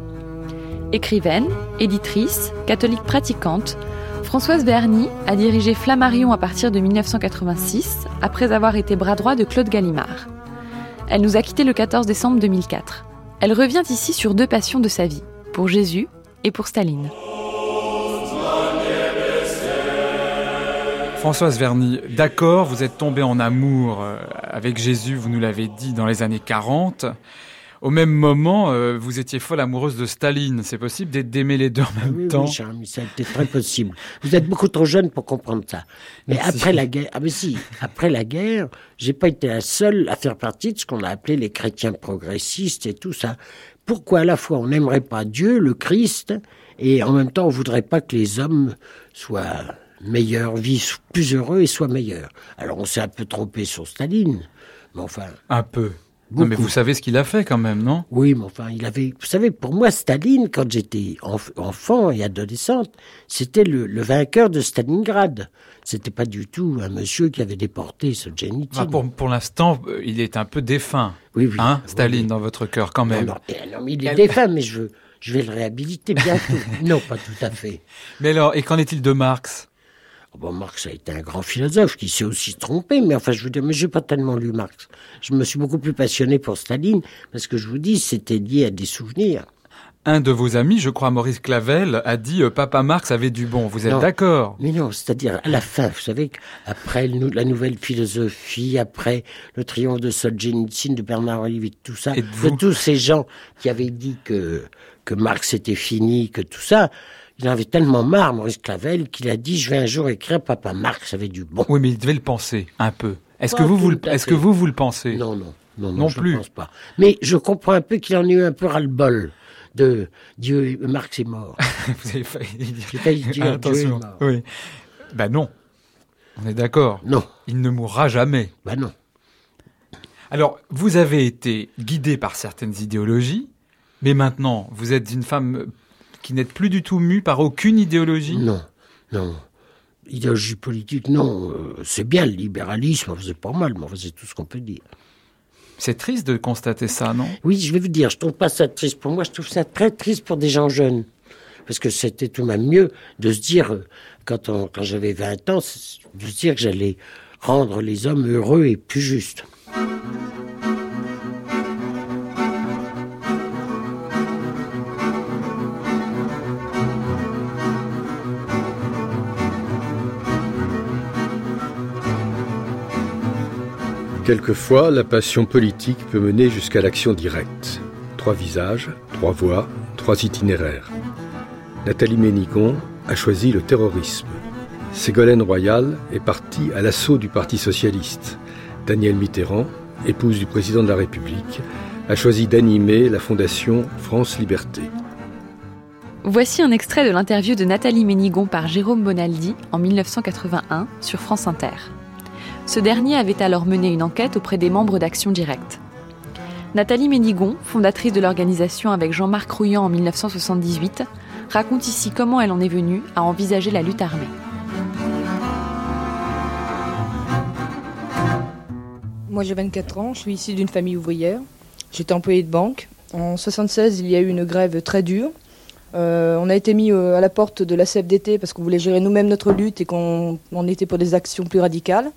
Écrivaine, éditrice, catholique pratiquante, Françoise Verny a dirigé Flammarion à partir de 1986, après avoir été bras droit de Claude Gallimard. Elle nous a quittés le 14 décembre 2004. Elle revient ici sur deux passions de sa vie, pour Jésus et pour Staline. Françoise Verny, d'accord, vous êtes tombée en amour avec Jésus, vous nous l'avez dit, dans les années 40. Au même moment, euh, vous étiez folle amoureuse de Staline. C'est possible d'aimer les deux en même oui, temps Oui, cher ami, ça a été très possible. Vous êtes beaucoup trop jeune pour comprendre ça. Mais Merci. après la guerre, ah mais si, après la guerre, j'ai pas été la seule à faire partie de ce qu'on a appelé les chrétiens progressistes et tout ça. Pourquoi à la fois on n'aimerait pas Dieu, le Christ, et en même temps on voudrait pas que les hommes soient meilleurs, vivent plus heureux et soient meilleurs. Alors on s'est un peu trompé sur Staline, mais enfin. Un peu. Non, mais vous savez ce qu'il a fait quand même, non? Oui, mais enfin, il avait. Vous savez, pour moi, Staline, quand j'étais enfant et adolescente, c'était le, vainqueur de Stalingrad. C'était pas du tout un monsieur qui avait déporté ce Ah, pour pour l'instant, euh, il est un peu défunt. Oui, oui. Hein, Staline, dans votre cœur, quand même. Non, non, il est défunt, mais je je vais le réhabiliter bientôt. non, pas tout à fait. Mais alors, et qu'en est-il de Marx? Bon, Marx a été un grand philosophe qui s'est aussi trompé, mais enfin, je veux dire, mais j'ai pas tellement lu Marx. Je me suis beaucoup plus passionné pour Staline, parce que je vous dis, c'était lié à des souvenirs. Un de vos amis, je crois Maurice Clavel, a dit euh, Papa Marx avait du bon. Vous êtes d'accord? Mais non, c'est-à-dire à la fin, vous savez, après la nouvelle philosophie, après le triomphe de Solzhenitsyn, de Bernard Olivier, tout ça, de tous ces gens qui avaient dit que que Marx était fini, que tout ça, il en avait tellement marre, Maurice Clavel, qu'il a dit Je vais un jour écrire Papa Marx avait du bon. Oui, mais il devait le penser, un peu. Est-ce que, vous, vous, est que vous, vous le pensez? Non, non. Non, non, je plus. pense pas. Mais je comprends un peu qu'il en ait eu un peu ras-le-bol de Dieu, Marx est mort. vous avez failli dire. Dieu est mort. Oui. Ben non. On est d'accord. Non. Il ne mourra jamais. Ben non. Alors, vous avez été guidé par certaines idéologies, mais maintenant, vous êtes une femme qui n'êtes plus du tout mu par aucune idéologie? Non, non. Idéologie politique, non. Euh, c'est bien le libéralisme, c'est pas mal, mais c'est tout ce qu'on peut dire. C'est triste de constater ça, non? Oui, je vais vous dire, je trouve pas ça triste pour moi, je trouve ça très triste pour des gens jeunes. Parce que c'était tout de même mieux de se dire, euh, quand, quand j'avais 20 ans, de se dire que j'allais rendre les hommes heureux et plus justes. Quelquefois, la passion politique peut mener jusqu'à l'action directe. Trois visages, trois voix, trois itinéraires. Nathalie Ménigon a choisi le terrorisme. Ségolène Royal est partie à l'assaut du Parti socialiste. Danielle Mitterrand, épouse du président de la République, a choisi d'animer la fondation France Liberté. Voici un extrait de l'interview de Nathalie Ménigon par Jérôme Bonaldi en 1981 sur France Inter. Ce dernier avait alors mené une enquête auprès des membres d'Action Directe. Nathalie Ménigon, fondatrice de l'organisation avec Jean-Marc Rouillant en 1978, raconte ici comment elle en est venue à envisager la lutte armée. Moi j'ai 24 ans, je suis issue d'une famille ouvrière. J'étais employée de banque. En 76, il y a eu une grève très dure. Euh, on a été mis euh, à la porte de la CFDT parce qu'on voulait gérer nous-mêmes notre lutte et qu'on était pour des actions plus radicales.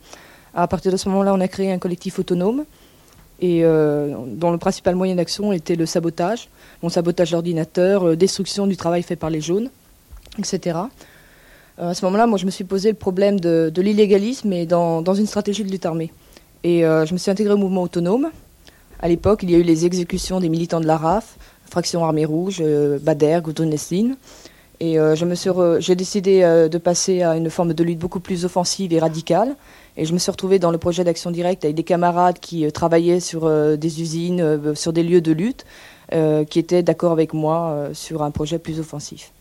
À partir de ce moment-là, on a créé un collectif autonome euh, dont le principal moyen d'action était le sabotage, bon, sabotage d'ordinateur, euh, destruction du travail fait par les jaunes, etc. Euh, à ce moment-là, moi, je me suis posé le problème de, l'illégalisme et dans, une stratégie de lutte armée. Et je me suis intégré au mouvement autonome. À l'époque, il y a eu les exécutions des militants de la RAF, Fraction Armée Rouge, Bader, Gouton Neslin. Et j'ai décidé de passer à une forme de lutte beaucoup plus offensive et radicale. Et je me suis retrouvée dans le projet d'action directe avec des camarades qui euh, travaillaient sur euh, des usines, euh, sur des lieux de lutte, qui étaient d'accord avec moi sur un projet plus offensif.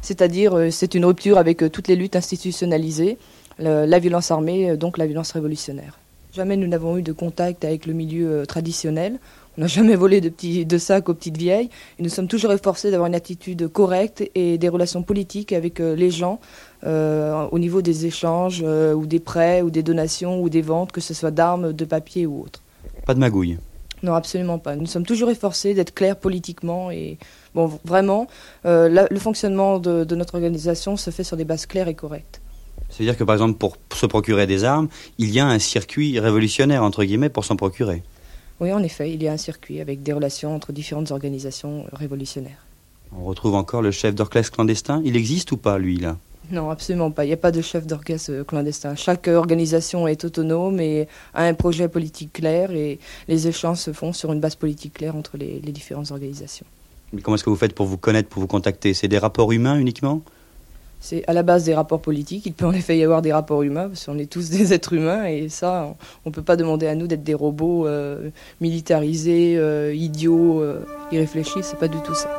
C'est-à-dire, c'est une rupture avec toutes les luttes institutionnalisées, la violence armée, donc la violence révolutionnaire. Jamais nous n'avons eu de contact avec le milieu traditionnel. On n'a jamais volé de, petits, sacs aux petites vieilles. Et nous sommes toujours efforcés d'avoir une attitude correcte et des relations politiques avec les gens au niveau des échanges euh, ou des prêts ou des donations ou des ventes, que ce soit d'armes, de papier ou autre. Pas de magouille Non, absolument pas. Nous sommes toujours efforcés d'être clairs politiquement et bon, vraiment, le fonctionnement de, de notre organisation se fait sur des bases claires et correctes. C'est-à-dire que par exemple, pour se procurer des armes, il y a un circuit révolutionnaire, entre guillemets, pour s'en procurer. Oui, en effet, il y a un circuit avec des relations entre différentes organisations révolutionnaires. On retrouve encore le chef d'orchestre clandestin. Il existe ou pas, lui, là? Non, absolument pas. Il n'y a pas de chef d'orchestre clandestin. Chaque organisation est autonome et a un projet politique clair et les échanges se font sur une base politique claire entre les, les différentes organisations. Mais comment est-ce que vous faites pour vous connaître, pour vous contacter? C'est des rapports humains uniquement? C'est à la base des rapports politiques. Il peut en effet y avoir des rapports humains, parce qu'on est tous des êtres humains, et ça, on ne peut pas demander à nous d'être des robots euh, militarisés, euh, idiots, euh, irréfléchis, c'est pas du tout ça.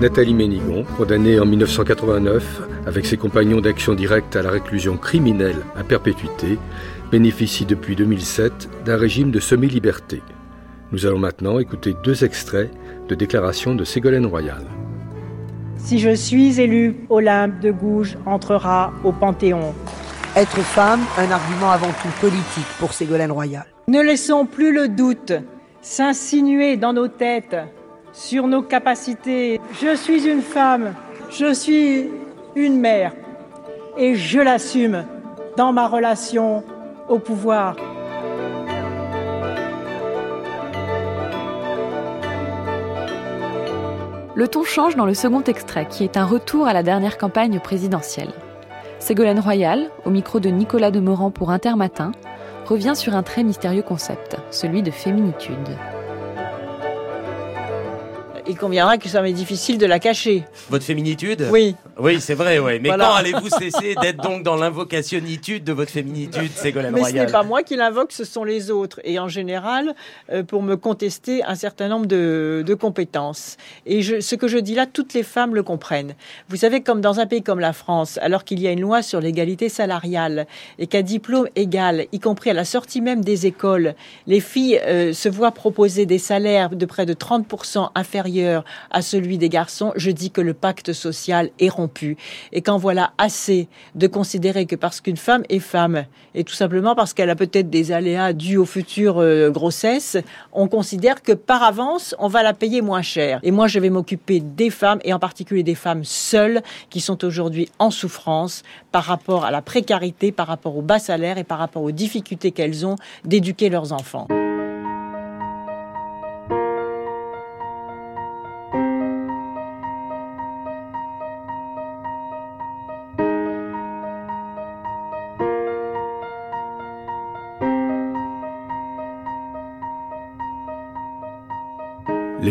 Nathalie Ménigon, condamnée en 1989 avec ses compagnons d'action directe à la réclusion criminelle à perpétuité, bénéficie depuis 2007 d'un régime de semi-liberté. Nous allons maintenant écouter deux extraits de déclaration de Ségolène Royal. Si je suis élu, Olympe de Gouges entrera au Panthéon. Être femme, un argument avant tout politique pour Ségolène Royal. Ne laissons plus le doute s'insinuer dans nos têtes sur nos capacités. Je suis une femme, je suis une mère et je l'assume dans ma relation au pouvoir. Le ton change dans le second extrait, qui est un retour à la dernière campagne présidentielle. Ségolène Royal, au micro de Nicolas Demorand pour Intermatin, revient sur un très mystérieux concept, celui de féminitude. Il conviendra que ça m'est difficile de la cacher. Votre féminitude Oui. Oui, c'est vrai, ouais. Mais Voilà. quand allez-vous cesser d'être donc dans l'invocationnitude de votre féminitude, Ségolène Mais ce Royal n'est pas moi qui l'invoque, ce sont les autres. Et en général, euh, pour me contester un certain nombre de, de compétences. Et je, ce que je dis là, toutes les femmes le comprennent. Vous savez, comme dans un pays comme la France, alors qu'il y a une loi sur l'égalité salariale et qu'à diplôme égal, y compris à la sortie même des écoles, les filles euh, se voient proposer des salaires de près de 30% inférieurs à celui des garçons, je dis que le pacte social est rompu. Et qu'en voilà assez de considérer que parce qu'une femme est femme, et tout simplement parce qu'elle a peut-être des aléas dus aux futures euh, grossesses, on considère que par avance, on va la payer moins cher. Et moi, je vais m'occuper des femmes, et en particulier des femmes seules, qui sont aujourd'hui en souffrance par rapport à la précarité, par rapport au bas salaire et par rapport aux difficultés qu'elles ont d'éduquer leurs enfants.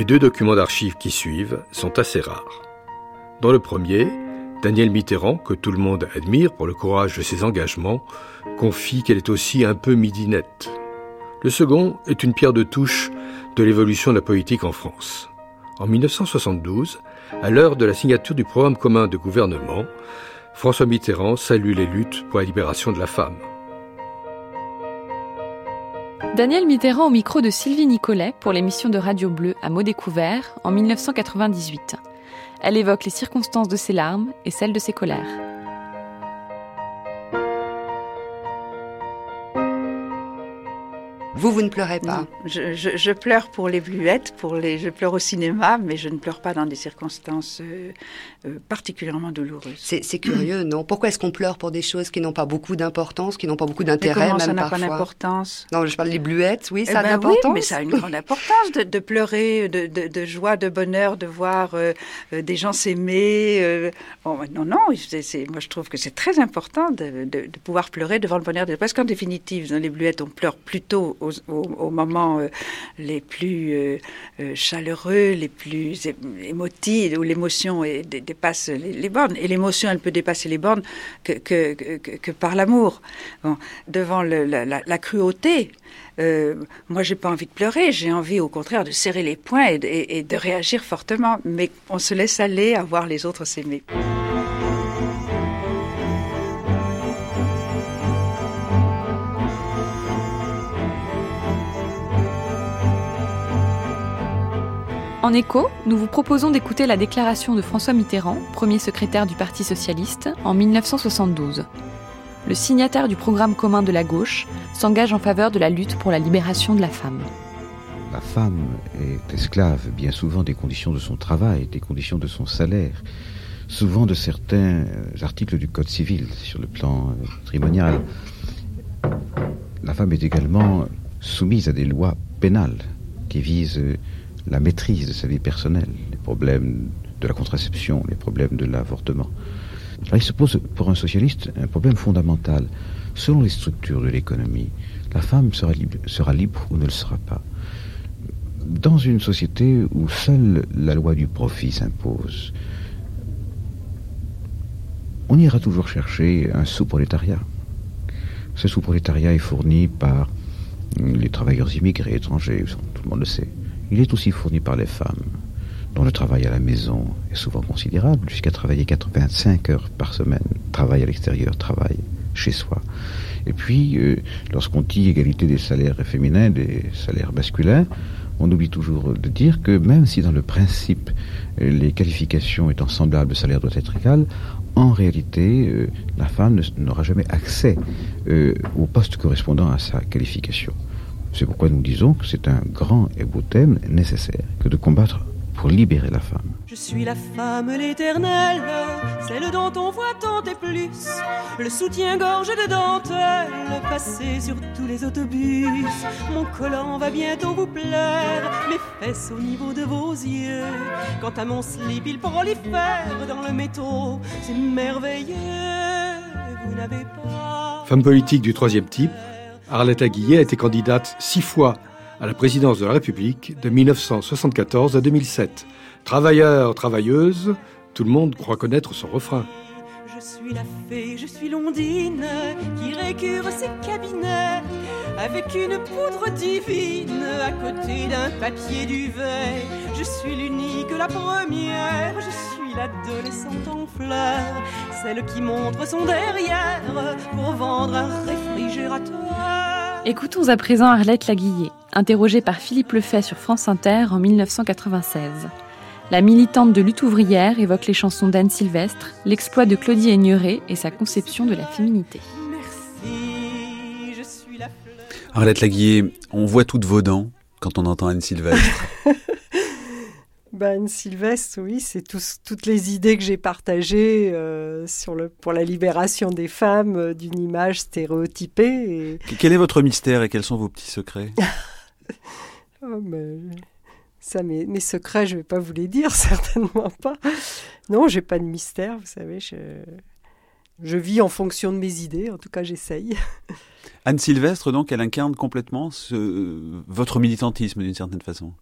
Deux documents d'archives qui suivent sont assez rares. Dans le premier, Daniel Mitterrand, que tout le monde admire pour le courage de ses engagements, confie qu'elle est aussi un peu midinette. Le second est une pierre de touche de l'évolution de la politique en France. En 1972, à l'heure de la signature du programme commun de gouvernement, François Mitterrand salue les luttes pour la libération de la femme. Daniel Mitterrand au micro de Sylvie Nicolet pour l'émission de Radio Bleu à mots découvert en 1998. Elle évoque les circonstances de ses larmes et celles de ses colères. Vous, vous ne pleurez pas Non, je, je- je pleure pour les bluettes, pour les, je pleure au cinéma, mais je ne pleure pas dans des circonstances euh, euh, particulièrement douloureuses. C'est curieux, non? Pourquoi est-ce qu'on pleure pour des choses qui n'ont pas beaucoup d'importance, qui n'ont pas beaucoup d'intérêt, même ça n'a pas d'importance? Non, je parle des bluettes, oui, Eh ça a ben l'importance. Oui, mais ça a une grande importance de, de pleurer, de, de- de joie, de bonheur, de voir euh, des gens s'aimer. Bon, non, non, moi je trouve que c'est très important de, pouvoir pleurer devant le bonheur des Parce qu'en définitive, dans les bluettes, on pleure plutôt aux, moments euh, les plus euh, euh, chaleureux, les plus émotifs, où l'émotion dépasse les, bornes. Et l'émotion, elle peut dépasser les bornes que, par l'amour. Devant la, cruauté, euh, moi, j'ai pas envie de pleurer. J'ai envie, au contraire, de serrer les poings et de réagir fortement. Mais on se laisse aller à voir les autres s'aimer. En écho, nous vous proposons d'écouter la déclaration de François Mitterrand, premier secrétaire du Parti socialiste, en 1972. Le signataire du programme commun de la gauche s'engage en faveur de la lutte pour la libération de la femme. La femme est esclave bien souvent des conditions de son travail, des conditions de son salaire, souvent de certains euh, articles du Code civil sur le plan euh, patrimonial. La femme est également soumise à des lois pénales qui visent euh, la maîtrise de sa vie personnelle, les problèmes de la contraception, les problèmes de l'avortement. Il se pose pour un socialiste un problème fondamental. Selon les structures de l'économie, la femme sera libre, sera libre ou ne le sera pas. Dans une société où seule la loi du profit s'impose, on ira toujours chercher un sous-prolétariat. Ce sous-prolétariat est fourni par les travailleurs immigrés étrangers, tout le monde le sait. Il est aussi fourni par les femmes. dont le travail à la maison est souvent considérable, jusqu'à travailler 85 heures par semaine, travail à l'extérieur, travail chez soi. Et puis, euh, lorsqu'on dit égalité des salaires féminins, des salaires masculins, on oublie toujours de dire que même si dans le principe euh, les qualifications étant semblables, le salaire doit être égal, en réalité, euh, la femme n'aura jamais accès au poste correspondant à sa qualification. C'est pourquoi nous disons que c'est un grand et beau thème nécessaire que de combattre pour libérer la femme. Je suis la femme l'éternelle, celle dont on voit tant et plus. Le soutien-gorge de dentelle, passé sur tous les autobus. Mon collant va bientôt vous plaire, mes fesses au niveau de vos yeux. Quant à mon slip, il prolifère dans le métro, c'est merveilleux, vous n'avez pas. Femme politique du troisième type, Arlette Aguillet a été candidate six fois à la présidence de la République de 1974 à 2007. Travailleur, travailleuse, tout le monde croit connaître son refrain. Je suis la fée, je suis l'ondine qui récure ses cabinets avec une poudre divine à côté d'un papier duvet. Je suis l'unique, la première, je suis l'adolescente en fleurs, celle qui montre son derrière pour vendre un réfrigérateur. Écoutons à présent Arlette Laguillet, interrogée par Philippe Lefay sur France Inter en 1996. La militante de lutte ouvrière évoque les chansons d'Anne Sylvestre, l'exploit de Claudie Aigneret et sa conception de la féminité. Arlette Laguillet, on voit toutes vos dents quand on entend Anne Sylvestre. ben, Anne Sylvestre, oui, c'est toutes les idées que j'ai partagées euh, sur le, pour la libération des femmes euh, d'une image stéréotypée. Quel est votre mystère et quels sont vos petits secrets? Oh. Ça, mes, mes, secrets, je ne vais pas vous les dire, certainement pas. Non, j'ai pas de mystère, vous savez. Je, je vis en fonction de mes idées, en tout cas, j'essaye. Anne Sylvestre, donc, elle incarne complètement ce, votre militantisme d'une certaine façon?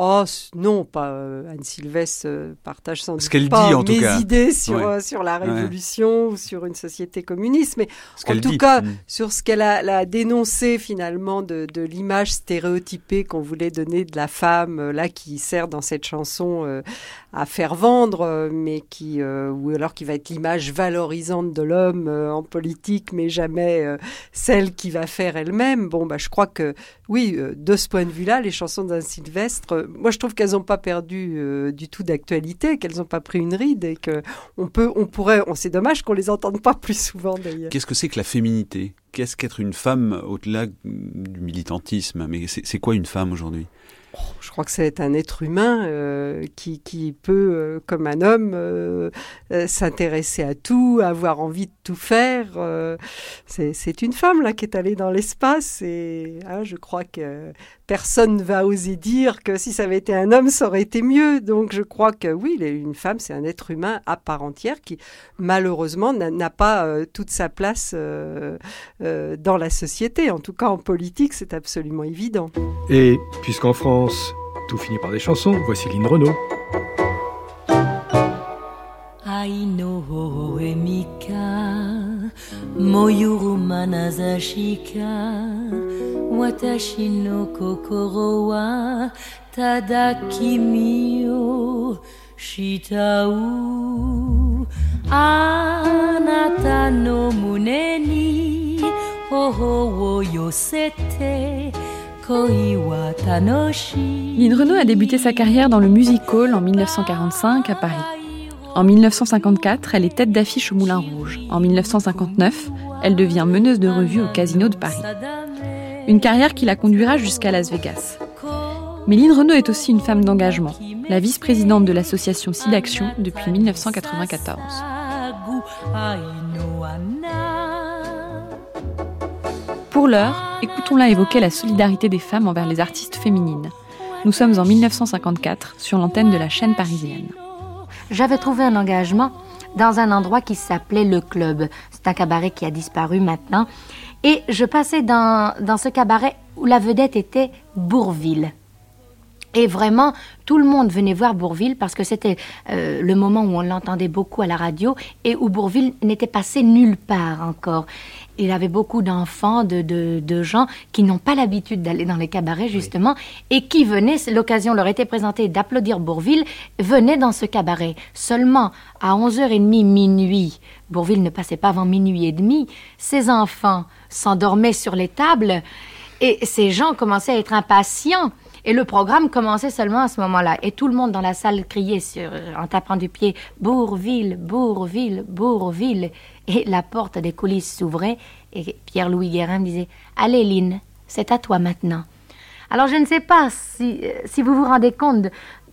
Oh non, pas euh, Anne Sylvestre euh, partage sans doute pas dit, en mes tout idées sur, euh, sur la révolution ou sur une société communiste, mais en tout dit. cas Mm. sur ce qu'elle a, dénoncé finalement de, de l'image stéréotypée qu'on voulait donner de la femme, euh, là qui sert dans cette chanson euh, à faire vendre, euh, mais qui euh, ou alors qui va être l'image valorisante de l'homme euh, en politique, mais jamais euh, celle qui va faire elle-même. Bon, bah je crois que oui, euh, de ce point de vue-là, les chansons d'Anne Sylvestre, euh, moi je trouve qu'elles n'ont pas perdu euh, du tout d'actualité, qu'elles n'ont pas pris une ride et que on peut, on pourrait, on c'est dommage qu'on les entende pas plus souvent d'ailleurs. Qu'est-ce que c'est que la féminité? Qu'est-ce qu'être une femme au-delà du militantisme? Mais c'est quoi une femme aujourd'hui? Je crois que c'est un être humain euh, qui, qui peut, euh, comme un homme, euh, s'intéresser à tout, avoir envie de tout faire. c'est c'est une femme là qui est allée dans l'espace et hein, je crois que personne ne va oser dire que si ça avait été un homme, ça aurait été mieux. Donc je crois que oui, une femme, c'est un être humain à part entière qui malheureusement n'a pas euh, toute sa place euh, euh, dans la société. En tout cas, en politique, c'est absolument évident. Et puisqu'en France, tout finit par des chansons, voici Lynn Renault. Moyuru manazashika Watashi no kokoro wa Tadakimi o shitau Anata no mune ni Hoho wo yosete Lynn Renault a débuté sa carrière dans le music hall en 1945 à Paris. En 1954, elle est tête d'affiche au Moulin Rouge. En 1959, elle devient meneuse de revue au Casino de Paris. Une carrière qui la conduira jusqu'à Las Vegas. Méline Renaud est aussi une femme d'engagement, la vice-présidente de l'association SIDAction depuis 1994. Pour l'heure, écoutons-la évoquer la solidarité des femmes envers les artistes féminines. Nous sommes en 1954 sur l'antenne de la chaîne parisienne. J'avais trouvé un engagement dans un endroit qui s'appelait Le Club. C'est un cabaret qui a disparu maintenant. Et je passais dans, dans ce cabaret où la vedette était Bourville. Et vraiment, tout le monde venait voir Bourville parce que c'était euh, le moment où on l'entendait beaucoup à la radio et où Bourville n'était passé nulle part encore. Il avait beaucoup d'enfants, de, de, de, gens qui n'ont pas l'habitude d'aller dans les cabarets, justement, et qui venaient, l'occasion leur était présentée d'applaudir Bourville, venaient dans ce cabaret. Seulement, à 11h30, minuit, Bourville ne passait pas avant minuit et demi, ses enfants s'endormaient sur les tables et ces gens commençaient à être impatients. Et le programme commençait seulement à ce moment-là. Et tout le monde dans la salle criait sur, en tapant du pied Bourville, Bourville, Bourville. Et la porte des coulisses s'ouvrait et Pierre-Louis Guérin disait Allez, Lynn, c'est à toi maintenant. Alors je ne sais pas si, si vous vous rendez compte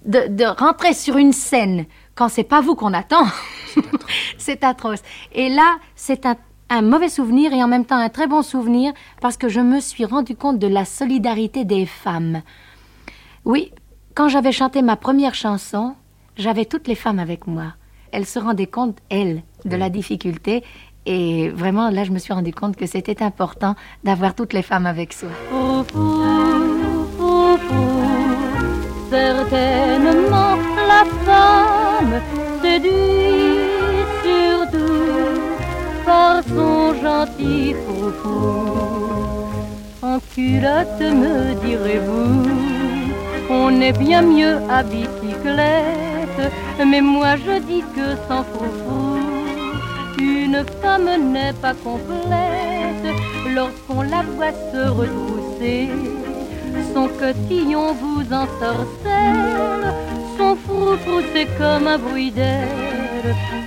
de rentrer sur une scène quand c'est pas vous qu'on attend. C'est atroce. Et là, c'est un un mauvais souvenir et en même temps un très bon souvenir parce que je me suis rendu compte de la solidarité des femmes. Oui, quand j'avais chanté ma première chanson, j'avais toutes les femmes avec moi. Elles se rendaient compte, elles, de la difficulté. Et vraiment, là, je me suis rendu compte que c'était important d'avoir toutes les femmes avec soi. certainement, la femme séduit surtout par son gentil foufou. En culotte, me direz-vous on est bien mieux à bicyclette, mais moi je dis que sans foufou, une femme n'est pas complète lorsqu'on la voit se retrousser. Son cotillon vous ensorcelle, son froufrou c'est comme un bruit d'air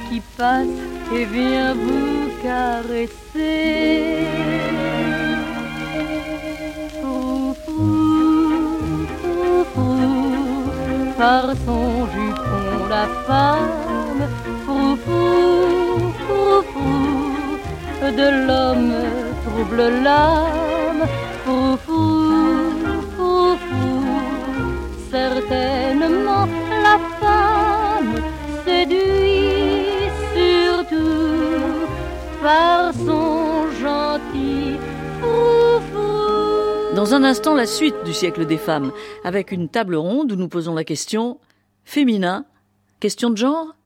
qui passe et vient vous caresser. par son jupon la femme, froufrou, froufrou, de l'homme trouble l'âme, froufrou, froufrou, certainement la femme séduit surtout par son gentil dans un instant, la suite du siècle des femmes, avec une table ronde où nous posons la question féminin, question de genre?